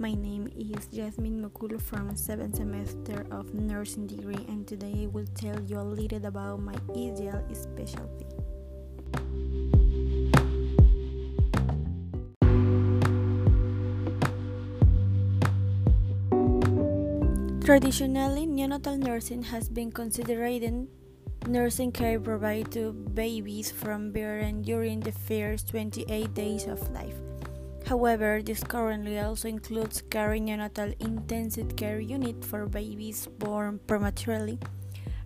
My name is Jasmine Mukulu from 7th semester of nursing degree and today I will tell you a little about my ideal specialty. Traditionally, neonatal nursing has been considered nursing care provided to babies from birth and during the first 28 days of life. However, this currently also includes caring neonatal intensive care unit for babies born prematurely,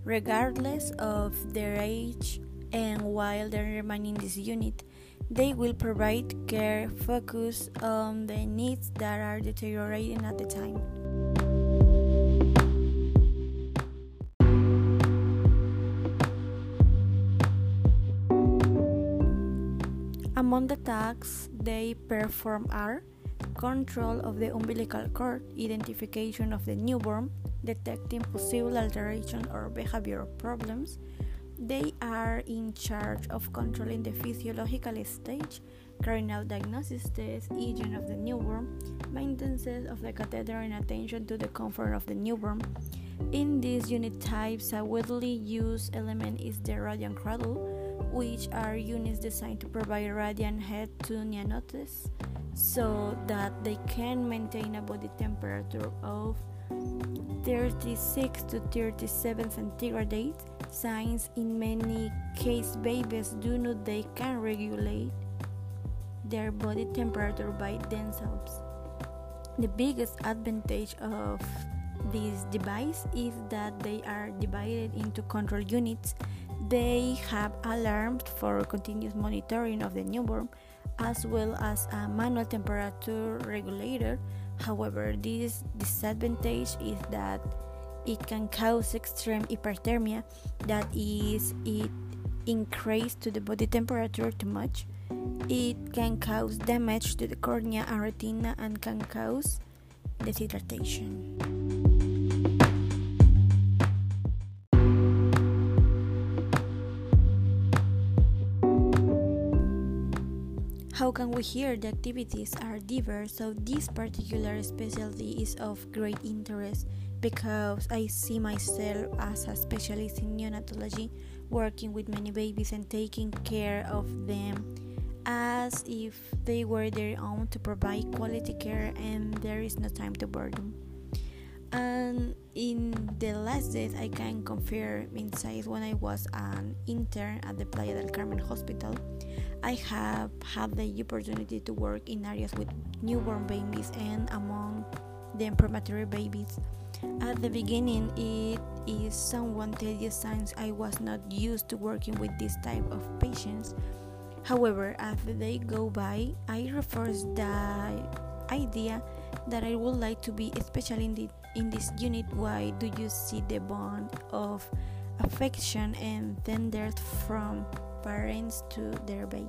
regardless of their age, and while they remain in this unit, they will provide care focused on the needs that are deteriorating at the time. Among the tasks they perform are control of the umbilical cord, identification of the newborn, detecting possible alteration or behavioral problems. They are in charge of controlling the physiological stage, carrying out diagnosis tests, hygiene of the newborn, maintenance of the catheter, and attention to the comfort of the newborn. In these unit types, a widely used element is the radiant cradle which are units designed to provide radiant heat to neonates so that they can maintain a body temperature of 36 to 37 centigrade. Since in many cases babies do not they can regulate their body temperature by themselves. The biggest advantage of this device is that they are divided into control units they have alarms for continuous monitoring of the newborn as well as a manual temperature regulator. However, this disadvantage is that it can cause extreme hyperthermia, that is, it increases to the body temperature too much. It can cause damage to the cornea and retina and can cause dehydration. How can we hear the activities are diverse, so this particular specialty is of great interest because I see myself as a specialist in neonatology, working with many babies and taking care of them as if they were their own to provide quality care and there is no time to burden. And in the last days, I can confirm inside when I was an intern at the Playa del Carmen Hospital I have had the opportunity to work in areas with newborn babies and among them premature babies. At the beginning, it is somewhat tedious since I was not used to working with this type of patients. However, as the day go by, I reinforce the idea that I would like to be, especially in, this unit. Why do you see the bond of affection and tenderness from parents to their babies.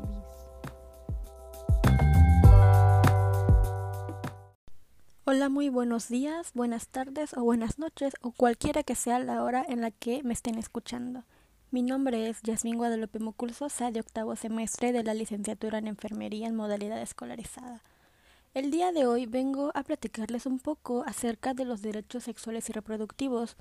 Hola, muy buenos días, buenas tardes o buenas noches o cualquiera que sea la hora en la que me estén escuchando. Mi nombre es Yasmín Guadalupe Muculsosa de octavo semestre de la licenciatura en enfermería en modalidad escolarizada. El día de hoy vengo a platicarles un poco acerca de los derechos sexuales y reproductivos,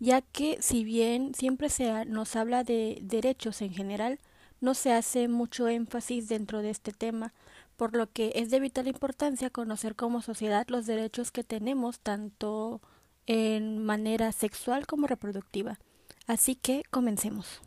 ya que si bien siempre se nos habla de derechos en general, no se hace mucho énfasis dentro de este tema, por lo que es de vital importancia conocer como sociedad los derechos que tenemos tanto en manera sexual como reproductiva. Así que comencemos.